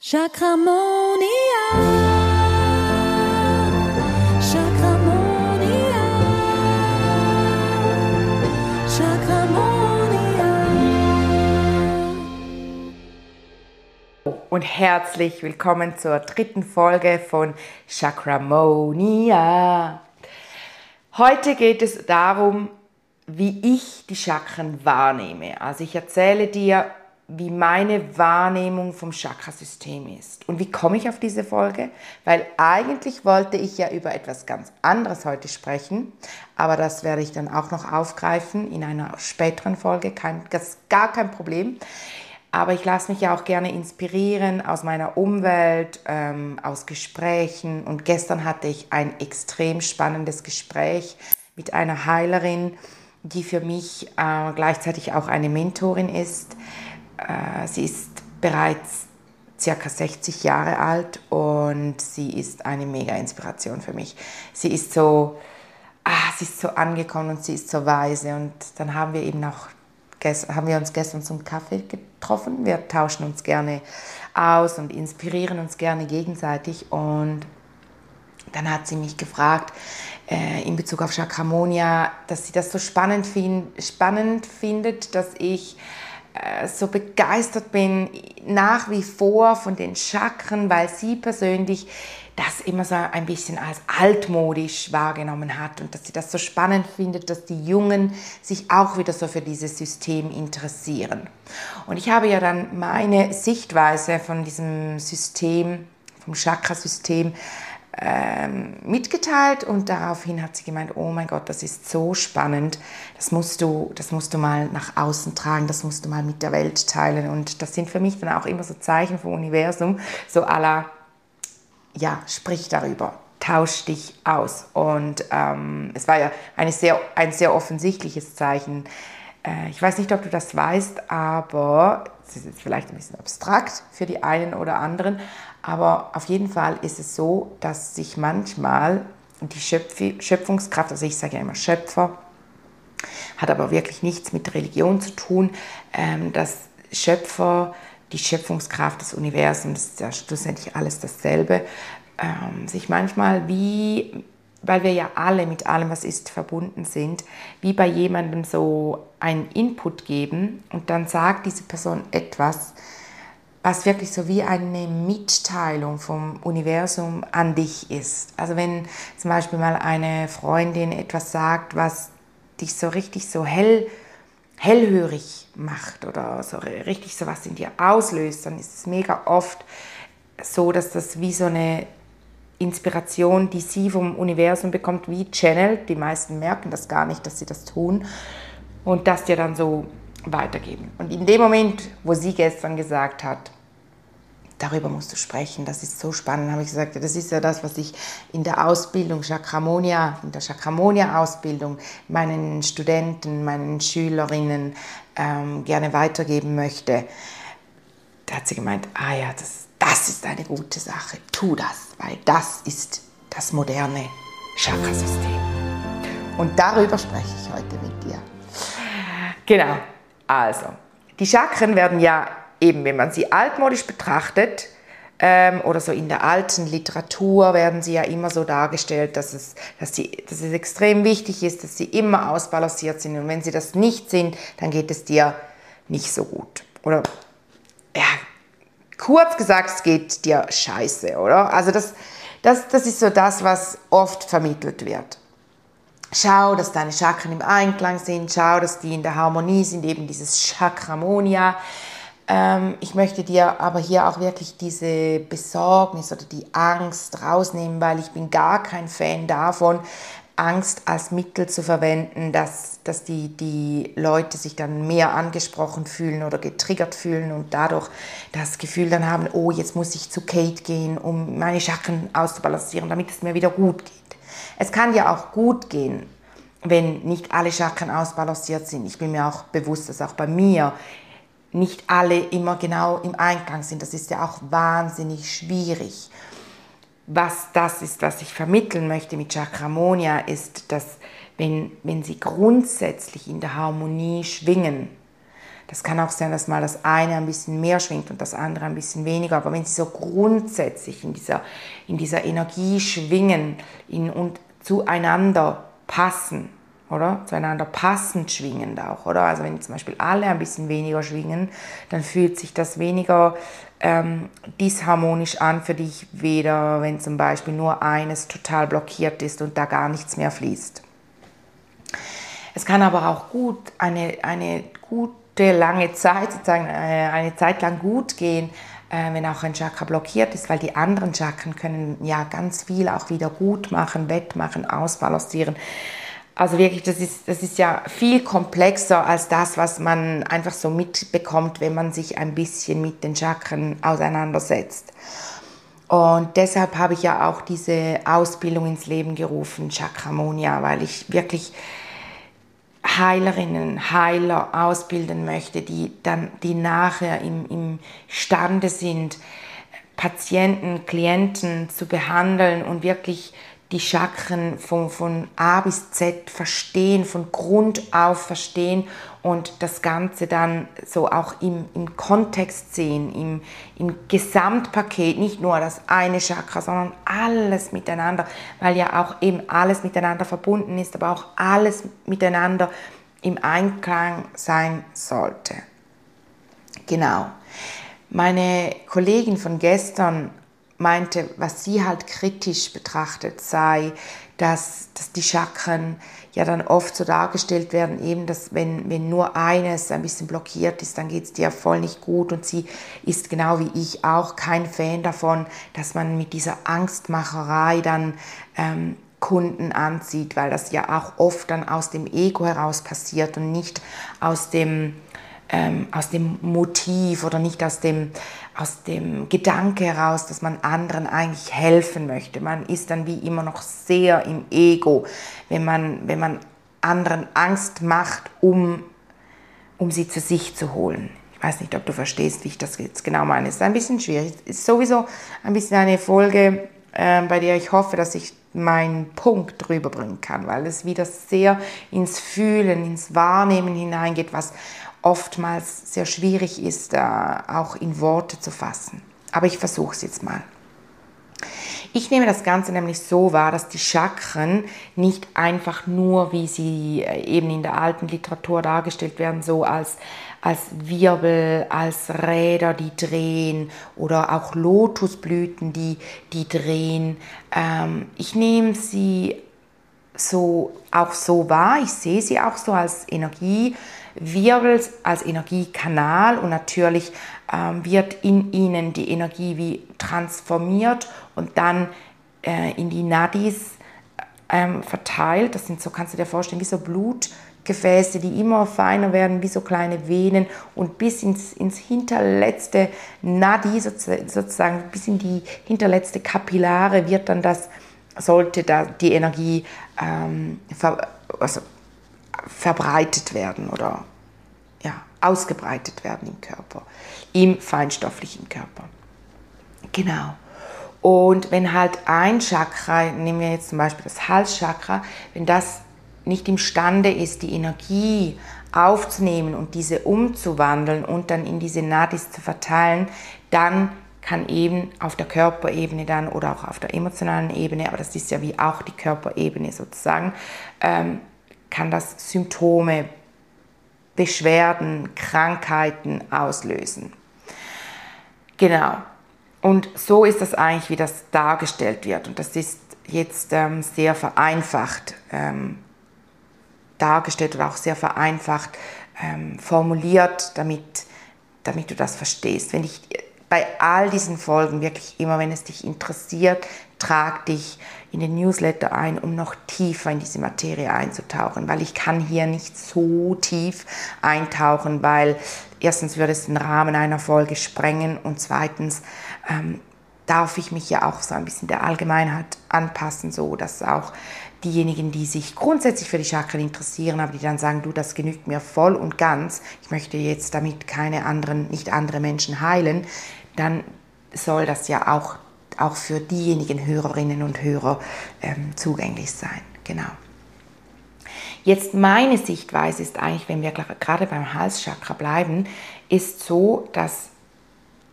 Chakramonia. Chakramonia. Chakramonia. und herzlich willkommen zur dritten Folge von Chakramonia. Heute geht es darum, wie ich die Chakren wahrnehme. Also ich erzähle dir, wie meine Wahrnehmung vom Chakrasystem ist. Und wie komme ich auf diese Folge? Weil eigentlich wollte ich ja über etwas ganz anderes heute sprechen, aber das werde ich dann auch noch aufgreifen in einer späteren Folge. Kein, das gar kein Problem. Aber ich lasse mich ja auch gerne inspirieren aus meiner Umwelt, ähm, aus Gesprächen. Und gestern hatte ich ein extrem spannendes Gespräch mit einer Heilerin, die für mich äh, gleichzeitig auch eine Mentorin ist. Äh, sie ist bereits circa 60 Jahre alt und sie ist eine mega Inspiration für mich. Sie ist so, ah, sie ist so angekommen und sie ist so weise und dann haben wir eben auch haben wir uns gestern zum Kaffee getroffen. Wir tauschen uns gerne aus und inspirieren uns gerne gegenseitig. Und dann hat sie mich gefragt, äh, in Bezug auf Chakramonia, dass sie das so spannend, find, spannend findet, dass ich so begeistert bin nach wie vor von den Chakren, weil sie persönlich das immer so ein bisschen als altmodisch wahrgenommen hat und dass sie das so spannend findet, dass die Jungen sich auch wieder so für dieses System interessieren. Und ich habe ja dann meine Sichtweise von diesem System, vom Chakrasystem, ähm, mitgeteilt und daraufhin hat sie gemeint, oh mein Gott, das ist so spannend, das musst du, das musst du mal nach außen tragen, das musst du mal mit der Welt teilen und das sind für mich dann auch immer so Zeichen vom Universum, so aller ja, sprich darüber, tausch dich aus. Und ähm, es war ja eine sehr, ein sehr offensichtliches Zeichen. Äh, ich weiß nicht, ob du das weißt, aber es ist vielleicht ein bisschen abstrakt für die einen oder anderen, aber auf jeden Fall ist es so, dass sich manchmal die Schöpf Schöpfungskraft, also ich sage ja immer Schöpfer, hat aber wirklich nichts mit Religion zu tun, ähm, dass Schöpfer die Schöpfungskraft des Universums, ist ja schlussendlich alles dasselbe, ähm, sich manchmal wie, weil wir ja alle mit allem, was ist, verbunden sind, wie bei jemandem so einen Input geben und dann sagt diese Person etwas, was wirklich so wie eine Mitteilung vom Universum an dich ist. Also wenn zum Beispiel mal eine Freundin etwas sagt, was dich so richtig so hell hellhörig macht oder so richtig so was in dir auslöst, dann ist es mega oft so, dass das wie so eine Inspiration, die sie vom Universum bekommt, wie channelt. Die meisten merken das gar nicht, dass sie das tun und das dir dann so weitergeben. Und in dem Moment, wo sie gestern gesagt hat, darüber musst du sprechen, das ist so spannend, habe ich gesagt, das ist ja das, was ich in der Ausbildung Chakramonia, in der Chakramonia-Ausbildung meinen Studenten, meinen Schülerinnen ähm, gerne weitergeben möchte. Da hat sie gemeint, ah ja, das, das ist eine gute Sache, tu das, weil das ist das moderne Chakrasystem. Und darüber spreche ich heute mit dir. Genau, also, die Chakren werden ja eben, wenn man sie altmodisch betrachtet, ähm, oder so in der alten Literatur werden sie ja immer so dargestellt, dass es, dass, sie, dass es extrem wichtig ist, dass sie immer ausbalanciert sind. Und wenn sie das nicht sind, dann geht es dir nicht so gut. Oder ja, kurz gesagt, es geht dir scheiße, oder? Also das, das, das ist so das, was oft vermittelt wird. Schau, dass deine Chakren im Einklang sind, schau, dass die in der Harmonie sind, eben dieses Chakramonia. Ähm, ich möchte dir aber hier auch wirklich diese Besorgnis oder die Angst rausnehmen, weil ich bin gar kein Fan davon, Angst als Mittel zu verwenden, dass, dass die, die Leute sich dann mehr angesprochen fühlen oder getriggert fühlen und dadurch das Gefühl dann haben, oh, jetzt muss ich zu Kate gehen, um meine Chakren auszubalancieren, damit es mir wieder gut geht. Es kann ja auch gut gehen, wenn nicht alle Chakren ausbalanciert sind. Ich bin mir auch bewusst, dass auch bei mir nicht alle immer genau im Einklang sind. Das ist ja auch wahnsinnig schwierig. Was das ist, was ich vermitteln möchte mit Chakramonia, ist, dass wenn, wenn sie grundsätzlich in der Harmonie schwingen, Das kann auch sein, dass mal das eine ein bisschen mehr schwingt und das andere ein bisschen weniger. Aber wenn sie so grundsätzlich in dieser, in dieser Energie schwingen in, und zueinander passen, oder? Zueinander passend schwingend auch, oder? Also wenn zum Beispiel alle ein bisschen weniger schwingen, dann fühlt sich das weniger ähm, disharmonisch an für dich, weder wenn zum Beispiel nur eines total blockiert ist und da gar nichts mehr fließt. Es kann aber auch gut eine, eine gute lange Zeit, sozusagen äh, eine Zeit lang gut gehen, äh, wenn auch ein Chakra blockiert ist, weil die anderen Chakren können ja ganz viel auch wieder gut machen, wettmachen, ausbalancieren. Also wirklich, das ist, das ist ja viel komplexer als das, was man einfach so mitbekommt, wenn man sich ein bisschen mit den Chakren auseinandersetzt. Und deshalb habe ich ja auch diese Ausbildung ins Leben gerufen, Chakramonia, weil ich wirklich Heilerinnen, Heiler ausbilden möchte, die dann, die nachher im, im Stande sind, Patienten, Klienten zu behandeln und wirklich die Chakren von, von A bis Z verstehen, von Grund auf verstehen und das Ganze dann so auch im, im Kontext sehen, im, im Gesamtpaket, nicht nur das eine Chakra, sondern alles miteinander, weil ja auch eben alles miteinander verbunden ist, aber auch alles miteinander im Einklang sein sollte. Genau. Meine Kollegin von gestern meinte, was sie halt kritisch betrachtet sei, dass, dass die Chakren ja dann oft so dargestellt werden, eben, dass wenn, wenn nur eines ein bisschen blockiert ist, dann geht es dir voll nicht gut. Und sie ist genau wie ich auch kein Fan davon, dass man mit dieser Angstmacherei dann ähm, Kunden anzieht, weil das ja auch oft dann aus dem Ego heraus passiert und nicht aus dem, ähm, aus dem Motiv oder nicht aus dem, aus dem Gedanke heraus, dass man anderen eigentlich helfen möchte. Man ist dann wie immer noch sehr im Ego, wenn man, wenn man anderen Angst macht, um, um sie zu sich zu holen. Ich weiß nicht, ob du verstehst, wie ich das jetzt genau meine. Es ist ein bisschen schwierig. Es ist sowieso ein bisschen eine Folge, äh, bei der ich hoffe, dass ich meinen Punkt drüber bringen kann, weil es wieder sehr ins Fühlen, ins Wahrnehmen hineingeht, was oftmals sehr schwierig ist, äh, auch in Worte zu fassen. Aber ich versuche es jetzt mal. Ich nehme das Ganze nämlich so wahr, dass die Chakren nicht einfach nur, wie sie äh, eben in der alten Literatur dargestellt werden, so als, als Wirbel, als Räder, die drehen oder auch Lotusblüten, die, die drehen. Ähm, ich nehme sie so auch so wahr, ich sehe sie auch so als Energie Wirbels als Energiekanal und natürlich ähm, wird in ihnen die Energie wie transformiert und dann äh, in die Nadis ähm, verteilt. Das sind so, kannst du dir vorstellen, wie so Blutgefäße, die immer feiner werden, wie so kleine Venen und bis ins, ins hinterletzte Nadi, sozusagen bis in die hinterletzte Kapillare wird dann das, sollte da die Energie ähm, ver, also verbreitet werden oder ja, ausgebreitet werden im Körper, im feinstofflichen Körper. Genau. Und wenn halt ein Chakra, nehmen wir jetzt zum Beispiel das Halschakra, wenn das nicht imstande ist, die Energie aufzunehmen und diese umzuwandeln und dann in diese Nadis zu verteilen, dann kann eben auf der Körperebene dann oder auch auf der emotionalen Ebene, aber das ist ja wie auch die Körperebene sozusagen, ähm, kann das Symptome, Beschwerden, Krankheiten auslösen. Genau. Und so ist das eigentlich, wie das dargestellt wird. Und das ist jetzt ähm, sehr vereinfacht ähm, dargestellt oder auch sehr vereinfacht ähm, formuliert, damit, damit du das verstehst. Wenn ich bei all diesen Folgen wirklich immer, wenn es dich interessiert, trag dich in den Newsletter ein, um noch tiefer in diese Materie einzutauchen, weil ich kann hier nicht so tief eintauchen, weil erstens würde es den Rahmen einer Folge sprengen und zweitens ähm, darf ich mich ja auch so ein bisschen der Allgemeinheit anpassen, so dass auch diejenigen, die sich grundsätzlich für die Chakren interessieren, aber die dann sagen, du, das genügt mir voll und ganz, ich möchte jetzt damit keine anderen, nicht andere Menschen heilen, dann soll das ja auch auch für diejenigen Hörerinnen und Hörer ähm, zugänglich sein. Genau. Jetzt meine Sichtweise ist eigentlich, wenn wir gerade beim Halschakra bleiben, ist so, dass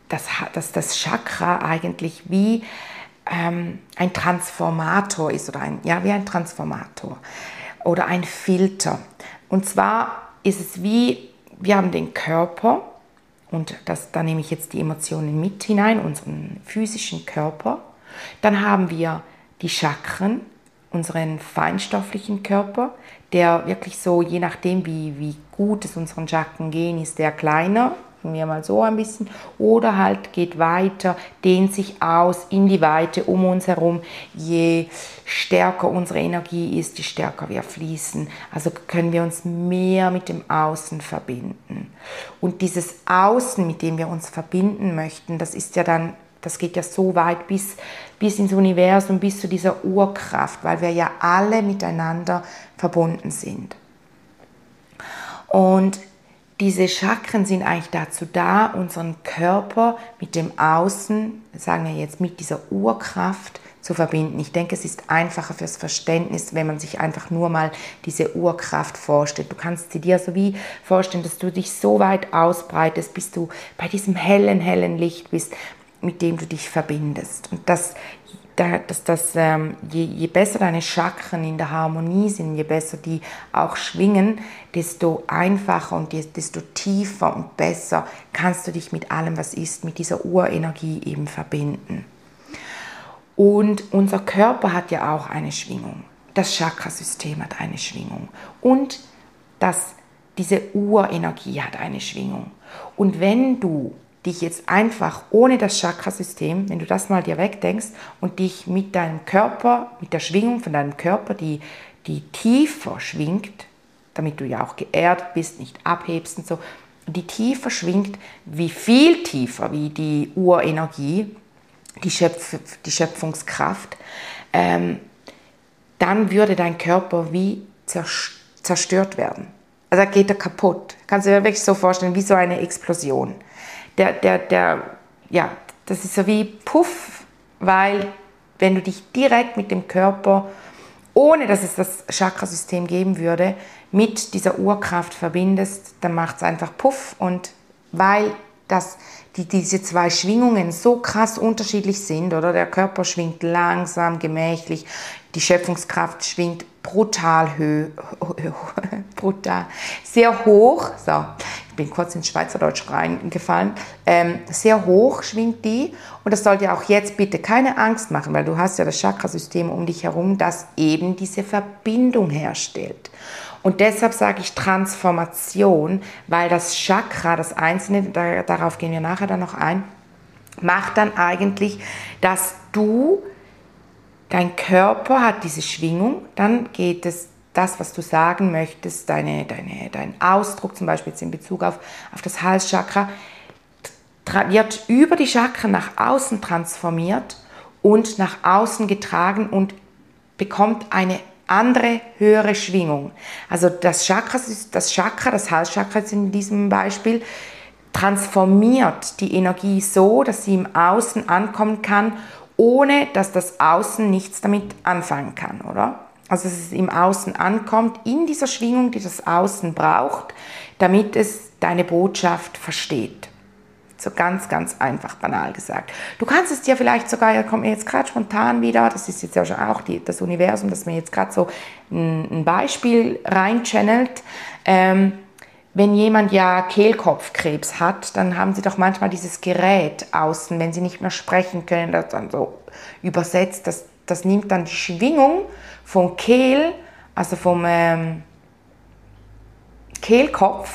das, dass das Chakra eigentlich wie ähm, ein Transformator ist oder ein, ja, wie ein Transformator oder ein Filter. Und zwar ist es wie, wir haben den Körper und das, da nehme ich jetzt die Emotionen mit hinein, unseren physischen Körper. Dann haben wir die Chakren, unseren feinstofflichen Körper, der wirklich so, je nachdem, wie, wie gut es unseren Chakren gehen, ist der kleiner sagen wir mal so ein bisschen, oder halt geht weiter, dehnt sich aus in die Weite um uns herum. Je stärker unsere Energie ist, je stärker wir fließen. Also können wir uns mehr mit dem Außen verbinden. Und dieses Außen, mit dem wir uns verbinden möchten, das ist ja dann das geht ja so weit bis, bis ins Universum, bis zu dieser Urkraft, weil wir ja alle miteinander verbunden sind. Und diese Chakren sind eigentlich dazu da, unseren Körper mit dem Außen, sagen wir jetzt mit dieser Urkraft zu verbinden. Ich denke, es ist einfacher fürs Verständnis, wenn man sich einfach nur mal diese Urkraft vorstellt. Du kannst sie dir so wie vorstellen, dass du dich so weit ausbreitest, bis du bei diesem hellen, hellen Licht bist, mit dem du dich verbindest. Und das dass das, ähm, je, je, besser deine Chakren in der Harmonie sind, je besser die auch schwingen, desto einfacher und desto tiefer und besser kannst du dich mit allem, was ist, mit dieser Urenergie eben verbinden. Und unser Körper hat ja auch eine Schwingung. Das Chakrasystem hat eine Schwingung. Und das, diese Urenergie hat eine Schwingung. Und wenn du dich jetzt einfach ohne das Chakrasystem, wenn du das mal dir wegdenkst und dich mit deinem Körper, mit der Schwingung von deinem Körper, die, die tiefer schwingt, damit du ja auch geerdet bist, nicht abhebst und so, die tiefer schwingt, wie viel tiefer wie die Urenergie, die, Schöpf die Schöpfungskraft, ähm, dann würde dein Körper wie zerstört werden. Also geht er kaputt. Kannst du dir wirklich so vorstellen, wie so eine Explosion der, der, der, ja, das ist so wie Puff, weil wenn du dich direkt mit dem Körper, ohne dass es das Chakrasystem geben würde, mit dieser Urkraft verbindest, dann macht es einfach Puff. Und weil das, die, diese zwei Schwingungen so krass unterschiedlich sind, oder? Der Körper schwingt langsam, gemächlich, die Schöpfungskraft schwingt brutal, hö brutal sehr hoch, so, bin kurz ins Schweizerdeutsch reingefallen, ähm, sehr hoch schwingt die und das soll dir auch jetzt bitte keine Angst machen, weil du hast ja das Chakrasystem um dich herum, das eben diese Verbindung herstellt. Und deshalb sage ich Transformation, weil das Chakra, das Einzelne, da, darauf gehen wir nachher dann noch ein, macht dann eigentlich, dass du, dein Körper hat diese Schwingung, dann geht es das, was du sagen möchtest, deine, deine, dein Ausdruck zum Beispiel jetzt in Bezug auf, auf das Halschakra, wird über die Chakren nach außen transformiert und nach außen getragen und bekommt eine andere, höhere Schwingung. Also das Chakra, das Chakra, das Halschakra in diesem Beispiel, transformiert die Energie so, dass sie im Außen ankommen kann, ohne dass das Außen nichts damit anfangen kann, oder? also dass es im Außen ankommt, in dieser Schwingung, die das Außen braucht, damit es deine Botschaft versteht. So ganz, ganz einfach banal gesagt. Du kannst es dir vielleicht sogar, ja, kommt mir jetzt gerade spontan wieder, das ist jetzt ja schon auch die, das Universum, das mir jetzt gerade so ein, ein, Beispiel reinchannelt. Ähm, wenn jemand ja Kehlkopfkrebs hat, dann haben sie doch manchmal dieses Gerät außen, wenn sie nicht mehr sprechen können, das dann so übersetzt, das, das nimmt dann die Schwingung vom Kehl, also vom ähm, Kehlkopf,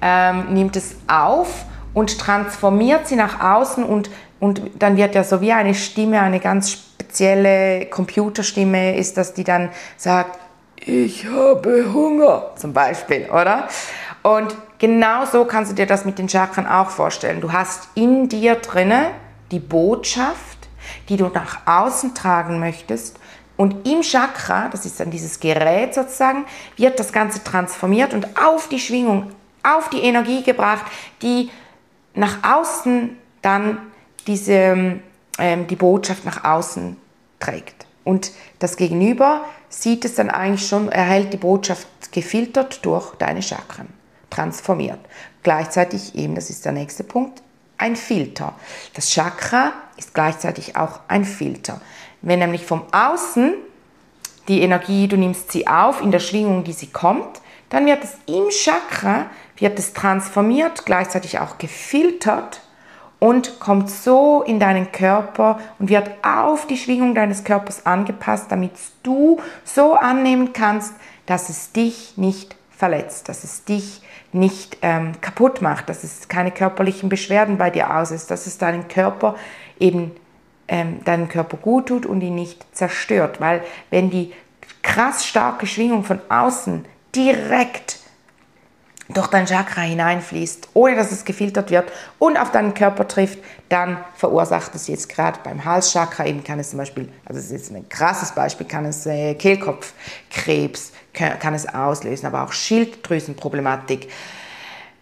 ähm, nimmt es auf und transformiert sie nach außen und, und dann wird ja so wie eine Stimme, eine ganz spezielle Computerstimme ist das, die dann sagt, ich habe Hunger zum Beispiel, oder? Und genau so kannst du dir das mit den Chakren auch vorstellen. Du hast in dir drinne die Botschaft, die du nach außen tragen möchtest und im Chakra, das ist dann dieses Gerät sozusagen, wird das Ganze transformiert und auf die Schwingung, auf die Energie gebracht, die nach außen dann diese, ähm, die Botschaft nach außen trägt. Und das Gegenüber sieht es dann eigentlich schon, erhält die Botschaft gefiltert durch deine Chakren, transformiert. Gleichzeitig eben, das ist der nächste Punkt, ein Filter. Das Chakra ist gleichzeitig auch ein Filter. Wenn nämlich vom Außen die Energie, du nimmst sie auf in der Schwingung, die sie kommt, dann wird es im Chakra, wird es transformiert, gleichzeitig auch gefiltert und kommt so in deinen Körper und wird auf die Schwingung deines Körpers angepasst, damit du so annehmen kannst, dass es dich nicht verletzt, dass es dich nicht ähm, kaputt macht, dass es keine körperlichen Beschwerden bei dir auslöst, dass es deinen Körper eben ähm, deinen Körper gut tut und ihn nicht zerstört. Weil wenn die krass starke Schwingung von außen direkt durch dein Chakra hineinfließt, ohne dass es gefiltert wird und auf deinen Körper trifft, dann verursacht es jetzt gerade beim Halschakra, eben kann es zum Beispiel, also das ist jetzt ein krasses Beispiel, kann es äh, Kehlkopfkrebs, kann, kann, es auslösen, aber auch Schilddrüsenproblematik,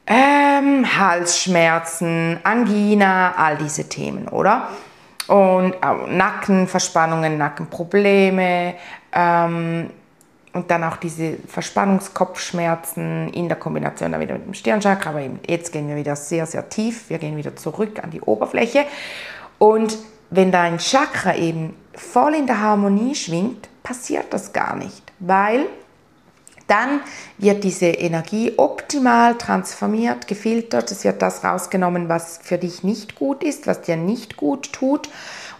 ähm, Halsschmerzen, Angina, all diese Themen, oder? Und äh, Nackenverspannungen, Nackenprobleme, ähm, und dann auch diese Verspannungskopfschmerzen in der Kombination dann wieder mit dem Stirnchakra. Aber jetzt gehen wir wieder sehr, sehr tief. Wir gehen wieder zurück an die Oberfläche. Und wenn dein Chakra eben voll in der Harmonie schwingt, passiert das gar nicht, weil dann wird diese Energie optimal transformiert, gefiltert. Es wird das rausgenommen, was für dich nicht gut ist, was dir nicht gut tut.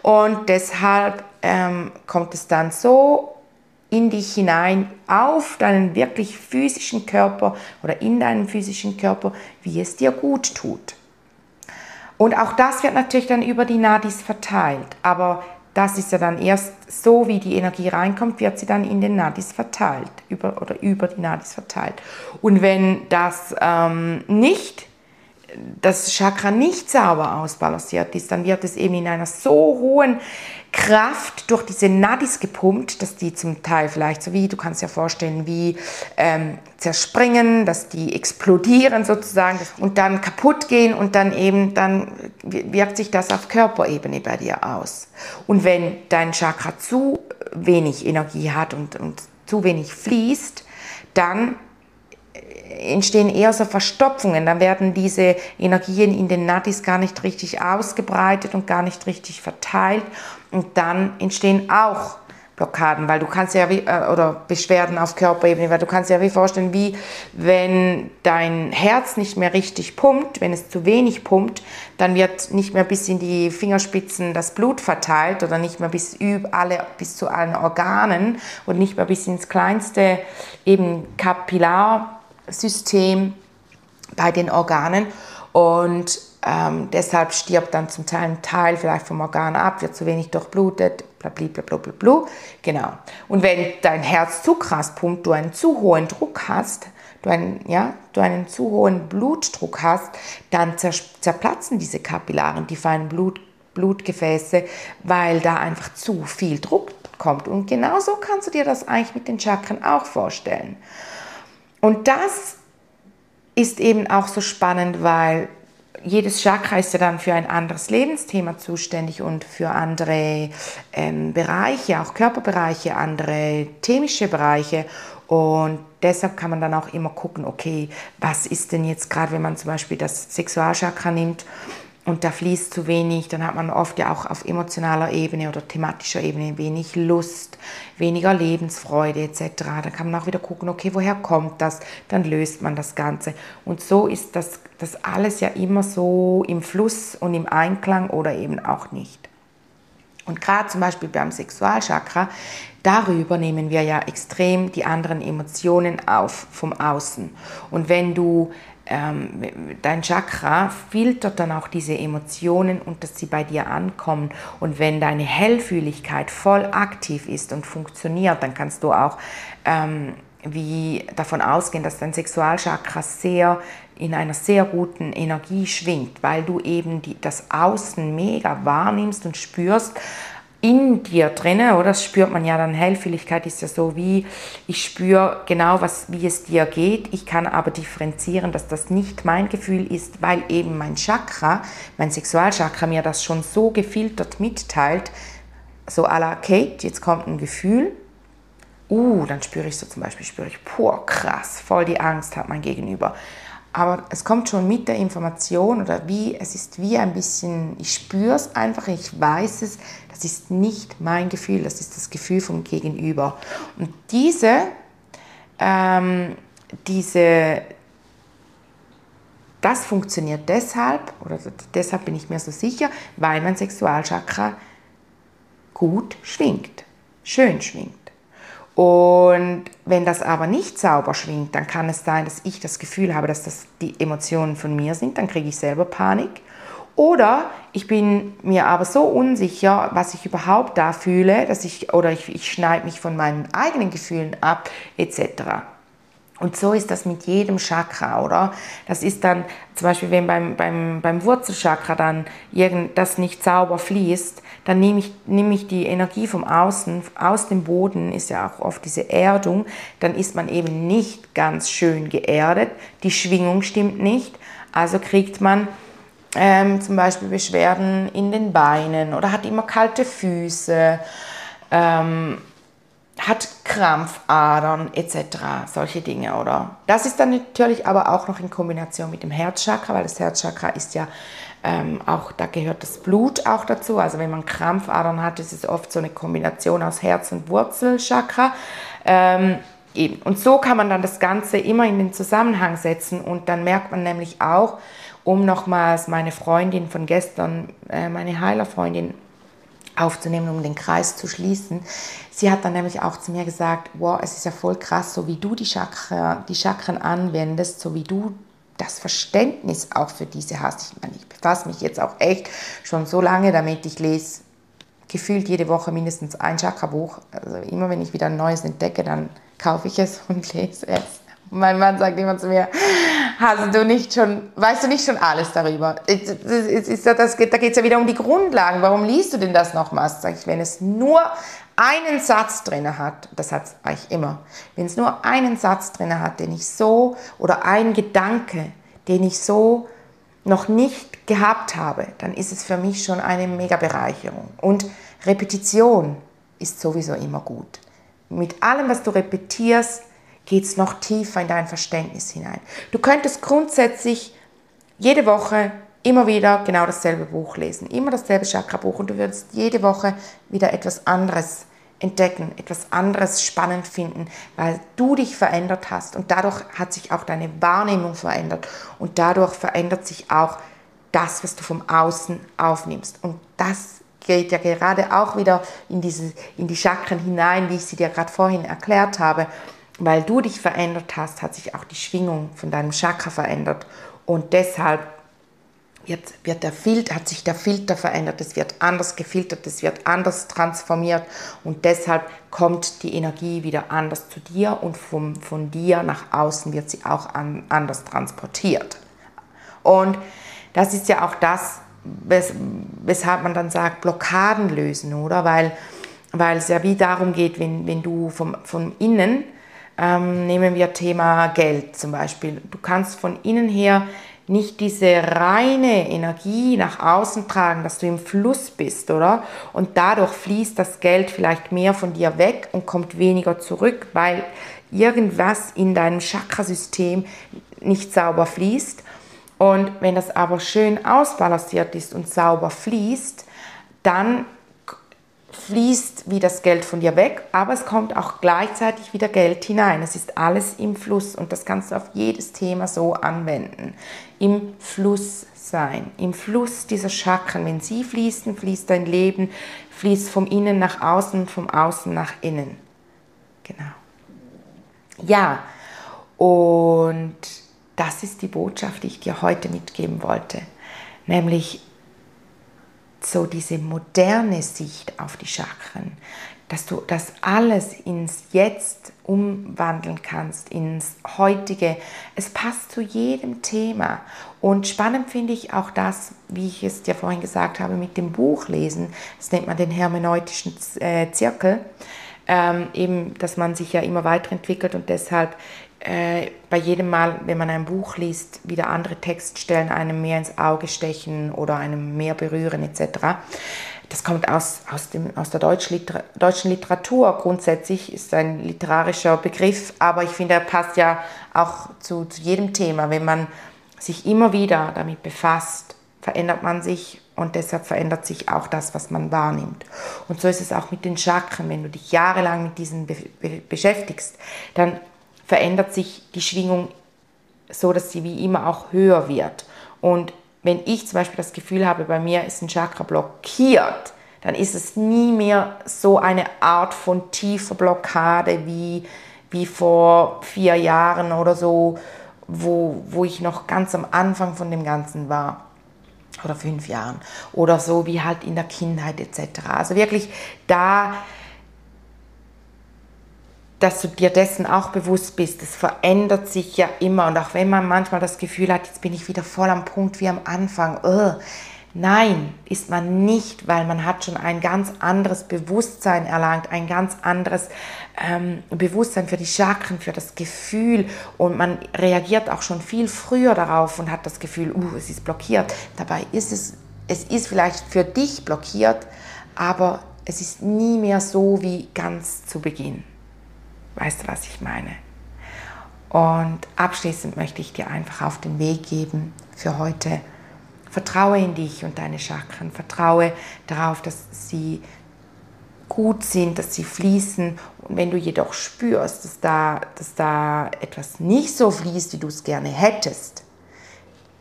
Und deshalb ähm, kommt es dann so in dich hinein, auf deinen wirklich physischen Körper oder in deinen physischen Körper, wie es dir gut tut. Und auch das wird natürlich dann über die Nadis verteilt. Aber das ist ja dann erst so, wie die Energie reinkommt, wird sie dann in den Nadis verteilt über, oder über die Nadis verteilt. Und wenn das ähm, nicht das Chakra nicht sauber ausbalanciert ist, dann wird es eben in einer so hohen Kraft durch diese Nadis gepumpt, dass die zum Teil vielleicht so wie, du kannst dir vorstellen, wie ähm, zerspringen, dass die explodieren sozusagen und dann kaputt gehen und dann eben, dann wirkt sich das auf Körperebene bei dir aus. Und wenn dein Chakra zu wenig Energie hat und, und zu wenig fließt, dann entstehen eher so Verstopfungen. Dann werden diese Energien in den Nadis gar nicht richtig ausgebreitet und gar nicht richtig verteilt. Und dann entstehen auch Blockaden, weil du kannst ja wie, äh, oder Beschwerden auf Körperebene, weil du kannst ja wie vorstellen, wie wenn dein Herz nicht mehr richtig pumpt, wenn es zu wenig pumpt, dann wird nicht mehr bis in die Fingerspitzen das Blut verteilt oder nicht mehr bis alle bis zu allen Organen und nicht mehr bis ins kleinste eben Kapillar System bei den Organen. Und ähm, deshalb stirbt dann zum Teil ein Teil vielleicht vom Organ ab, wird zu wenig durchblutet, blablabla. Genau. Und wenn dein Herz zu krass pumpt, du einen zu hohen Druck hast, du einen, ja, du einen zu hohen Blutdruck hast, dann zerplatzen diese Kapillaren, die feinen Blut, Blutgefäße, weil da einfach zu viel Druck kommt. Und genauso kannst du dir das eigentlich mit den Chakren auch vorstellen. Und das ist eben auch so spannend, weil jedes Chakra ist ja dann für ein anderes Lebensthema zuständig und für andere ähm, Bereiche, auch Körperbereiche, andere themische Bereiche. Und deshalb kann man dann auch immer gucken, okay, was ist denn jetzt gerade, wenn man zum Beispiel das Sexualchakra nimmt und da fließt zu wenig, dann hat man oft ja auch auf emotionaler Ebene oder thematischer Ebene wenig Lust, weniger Lebensfreude etc. Dann kann man auch wieder gucken, okay, woher kommt das? Dann löst man das Ganze. Und so ist das, das alles ja immer so im Fluss und im Einklang oder eben auch nicht. Und gerade zum Beispiel beim Sexualchakra, darüber nehmen wir ja extrem die anderen Emotionen auf vom Außen. Und wenn du ähm, dein Chakra filtert dann auch diese Emotionen und dass sie bei dir ankommen. Und wenn deine Hellfühligkeit voll aktiv ist und funktioniert, dann kannst du auch ähm, wie davon ausgehen, dass dein Sexualchakra sehr in einer sehr guten Energie schwingt, weil du eben die, das Außen mega wahrnimmst und spürst in dir drinne, oder? Das spürt man ja dann, Hellfühligkeit ist ja so wie, ich spüre genau, was, wie es dir geht, ich kann aber differenzieren, dass das nicht mein Gefühl ist, weil eben mein Chakra, mein Sexualchakra mir das schon so gefiltert mitteilt, so à la Kate, jetzt kommt ein Gefühl, uh, dann spüre ich so zum Beispiel, spüre ich, pur krass, voll die Angst hat mein Gegenüber. Aber es kommt schon mit der Information oder wie, es ist wie ein bisschen, ich spüre es einfach, ich weiß es, das ist nicht mein Gefühl, das ist das Gefühl vom Gegenüber. Und diese, ähm, diese, das funktioniert deshalb, oder deshalb bin ich mir so sicher, weil mein Sexualchakra gut schwingt, schön schwingt. Und wenn das aber nicht sauber schwingt, dann kann es sein, dass ich das Gefühl habe, dass das die Emotionen von mir sind, dann kriege ich selber Panik. Oder ich bin mir aber so unsicher, was ich überhaupt da fühle, dass ich oder ich, ich schneide mich von meinen eigenen Gefühlen ab, etc. Und so ist das mit jedem Chakra, oder? Das ist dann zum Beispiel, wenn beim, beim, beim Wurzelchakra dann irgend, das nicht sauber fließt, dann nehme ich, nehme ich die Energie vom Außen, aus dem Boden, ist ja auch oft diese Erdung, dann ist man eben nicht ganz schön geerdet, die Schwingung stimmt nicht, also kriegt man ähm, zum Beispiel Beschwerden in den Beinen oder hat immer kalte Füße. Ähm, hat Krampfadern etc., solche Dinge, oder? Das ist dann natürlich aber auch noch in Kombination mit dem Herzchakra, weil das Herzchakra ist ja ähm, auch, da gehört das Blut auch dazu. Also wenn man Krampfadern hat, ist es oft so eine Kombination aus Herz- und Wurzelchakra. Ähm, eben. Und so kann man dann das Ganze immer in den Zusammenhang setzen und dann merkt man nämlich auch, um nochmals meine Freundin von gestern, äh, meine Heilerfreundin, aufzunehmen, um den Kreis zu schließen. Sie hat dann nämlich auch zu mir gesagt, wow, es ist ja voll krass, so wie du die, Chakra, die Chakren anwendest, so wie du das Verständnis auch für diese hast. Ich meine, ich befasse mich jetzt auch echt schon so lange damit, ich lese gefühlt jede Woche mindestens ein Chakra-Buch. Also immer wenn ich wieder ein neues entdecke, dann kaufe ich es und lese es. Mein Mann sagt immer zu mir, hast du nicht schon, weißt du nicht schon alles darüber? Das, da geht es ja wieder um die Grundlagen. Warum liest du denn das nochmals? Sag ich, wenn es nur einen Satz drin hat, das hat es eigentlich immer, wenn es nur einen Satz drin hat, den ich so, oder ein Gedanke, den ich so noch nicht gehabt habe, dann ist es für mich schon eine mega Bereicherung. Und Repetition ist sowieso immer gut. Mit allem, was du repetierst, geht es noch tiefer in dein Verständnis hinein. Du könntest grundsätzlich jede Woche immer wieder genau dasselbe Buch lesen, immer dasselbe Chakra-Buch und du würdest jede Woche wieder etwas anderes entdecken, etwas anderes spannend finden, weil du dich verändert hast und dadurch hat sich auch deine Wahrnehmung verändert und dadurch verändert sich auch das, was du vom Außen aufnimmst. Und das geht ja gerade auch wieder in, diese, in die Chakren hinein, wie ich sie dir gerade vorhin erklärt habe weil du dich verändert hast, hat sich auch die Schwingung von deinem Chakra verändert. Und deshalb wird, wird der Filter, hat sich der Filter verändert, es wird anders gefiltert, es wird anders transformiert und deshalb kommt die Energie wieder anders zu dir und vom, von dir nach außen wird sie auch an, anders transportiert. Und das ist ja auch das, wes, weshalb man dann sagt, Blockaden lösen, oder? Weil, weil es ja wie darum geht, wenn, wenn du vom, von innen ähm, nehmen wir Thema Geld zum Beispiel. Du kannst von innen her nicht diese reine Energie nach außen tragen, dass du im Fluss bist, oder? Und dadurch fließt das Geld vielleicht mehr von dir weg und kommt weniger zurück, weil irgendwas in deinem Chakrasystem nicht sauber fließt. Und wenn das aber schön ausbalanciert ist und sauber fließt, dann fließt wie das Geld von dir weg, aber es kommt auch gleichzeitig wieder Geld hinein. Es ist alles im Fluss und das kannst du auf jedes Thema so anwenden. Im Fluss sein, im Fluss dieser Chakren. Wenn sie fließen, fließt dein Leben, fließt vom Innen nach Außen, vom Außen nach Innen. Genau. Ja, und das ist die Botschaft, die ich dir heute mitgeben wollte. Nämlich so diese moderne Sicht auf die Chakren, dass du das alles ins Jetzt umwandeln kannst, ins heutige. Es passt zu jedem Thema. Und spannend finde ich auch das, wie ich es dir vorhin gesagt habe, mit dem Buchlesen. Das nennt man den hermeneutischen äh, Zirkel. Ähm, eben, dass man sich ja immer weiterentwickelt und deshalb äh, bei jedem Mal, wenn man ein Buch liest, wieder andere Textstellen einem mehr ins Auge stechen oder einem mehr berühren etc. das kommt aus, aus, dem, aus der deutschen Literatur. Grundsätzlich ist ein literarischer Begriff, aber ich finde, er passt ja auch zu, zu jedem Thema. Wenn man sich immer wieder damit befasst, verändert man sich und deshalb verändert sich auch das, was man wahrnimmt. Und so ist es auch mit den Chakren. Wenn du dich jahrelang mit diesen be be beschäftigst, dann verändert sich die Schwingung so, dass sie wie immer auch höher wird. Und wenn ich zum Beispiel das Gefühl habe, bei mir ist ein Chakra blockiert, dann ist es nie mehr so eine Art von tiefer Blockade wie, wie vor vier Jahren oder so, wo, wo ich noch ganz am Anfang von dem Ganzen war oder fünf Jahren oder so wie halt in der Kindheit etc. Also wirklich da dass du dir dessen auch bewusst bist. Es verändert sich ja immer. Und auch wenn man manchmal das Gefühl hat, jetzt bin ich wieder voll am Punkt wie am Anfang. Ugh. Nein, ist man nicht, weil man hat schon ein ganz anderes Bewusstsein erlangt, ein ganz anderes ähm, Bewusstsein für die Chakren, für das Gefühl und man reagiert auch schon viel früher darauf und hat das Gefühl, uh, es ist blockiert. Dabei ist es, es ist vielleicht für dich blockiert, aber es ist nie mehr so wie ganz zu Beginn. Weißt du, was ich meine? Und abschließend möchte ich dir einfach auf den Weg geben für heute. Vertraue in dich und deine Chakren. Vertraue darauf, dass sie gut sind, dass sie fließen. Und wenn du jedoch spürst, dass da, dass da etwas nicht so fließt, wie du es gerne hättest,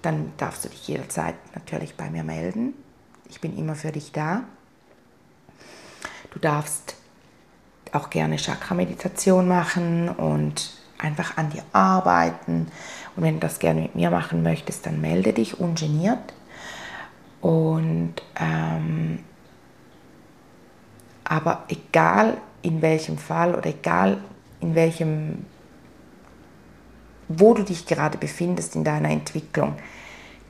dann darfst du dich jederzeit natürlich bei mir melden. Ich bin immer für dich da. Du darfst auch gerne Chakra-Meditation machen und einfach an dir arbeiten. Und wenn du das gerne mit mir machen möchtest, dann melde dich ungeniert. Und ähm, aber egal in welchem Fall oder egal in welchem, wo du dich gerade befindest in deiner Entwicklung,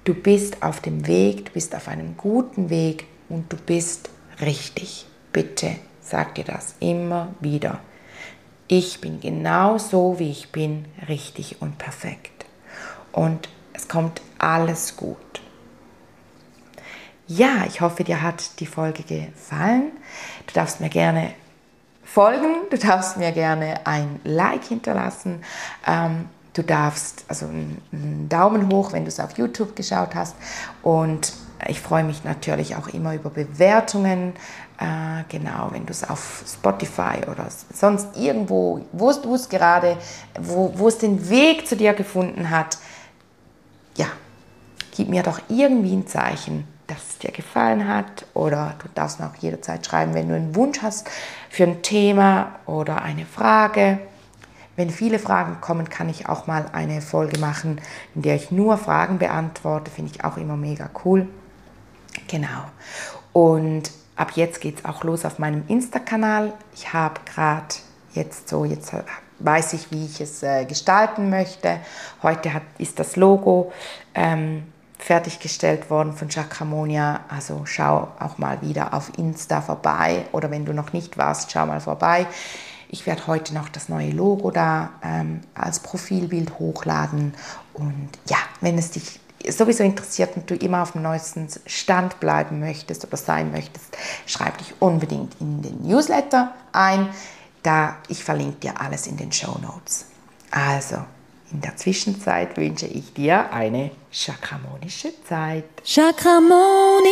du bist auf dem Weg, du bist auf einem guten Weg und du bist richtig. Bitte sag dir das immer wieder. Ich bin genau so, wie ich bin, richtig und perfekt. Und es kommt alles gut. Ja, ich hoffe, dir hat die Folge gefallen. Du darfst mir gerne folgen, du darfst mir gerne ein Like hinterlassen. Ähm, du darfst also einen Daumen hoch, wenn du es auf YouTube geschaut hast. Und ich freue mich natürlich auch immer über Bewertungen. Äh, genau, wenn du es auf Spotify oder sonst irgendwo, wo du es gerade, wo, wo es den Weg zu dir gefunden hat, ja, gib mir doch irgendwie ein Zeichen, dass es dir gefallen hat. Oder du darfst mir auch jederzeit schreiben, wenn du einen Wunsch hast für ein Thema oder eine Frage. Wenn viele Fragen kommen, kann ich auch mal eine Folge machen, in der ich nur Fragen beantworte. Finde ich auch immer mega cool. Genau. Und ab jetzt geht es auch los auf meinem Insta-Kanal. Ich habe gerade jetzt so, jetzt weiß ich, wie ich es äh, gestalten möchte. Heute hat, ist das Logo ähm, fertiggestellt worden von Chakramonia. Also schau auch mal wieder auf Insta vorbei oder wenn du noch nicht warst, schau mal vorbei. Ich werde heute noch das neue Logo da ähm, als Profilbild hochladen. Und ja, wenn es dich sowieso interessiert und du immer auf dem neuesten Stand bleiben möchtest oder sein möchtest, schreib dich unbedingt in den Newsletter ein. Da ich verlinke dir alles in den Show Notes. Also, in der Zwischenzeit wünsche ich dir eine chakramonische Zeit. Chakramonia.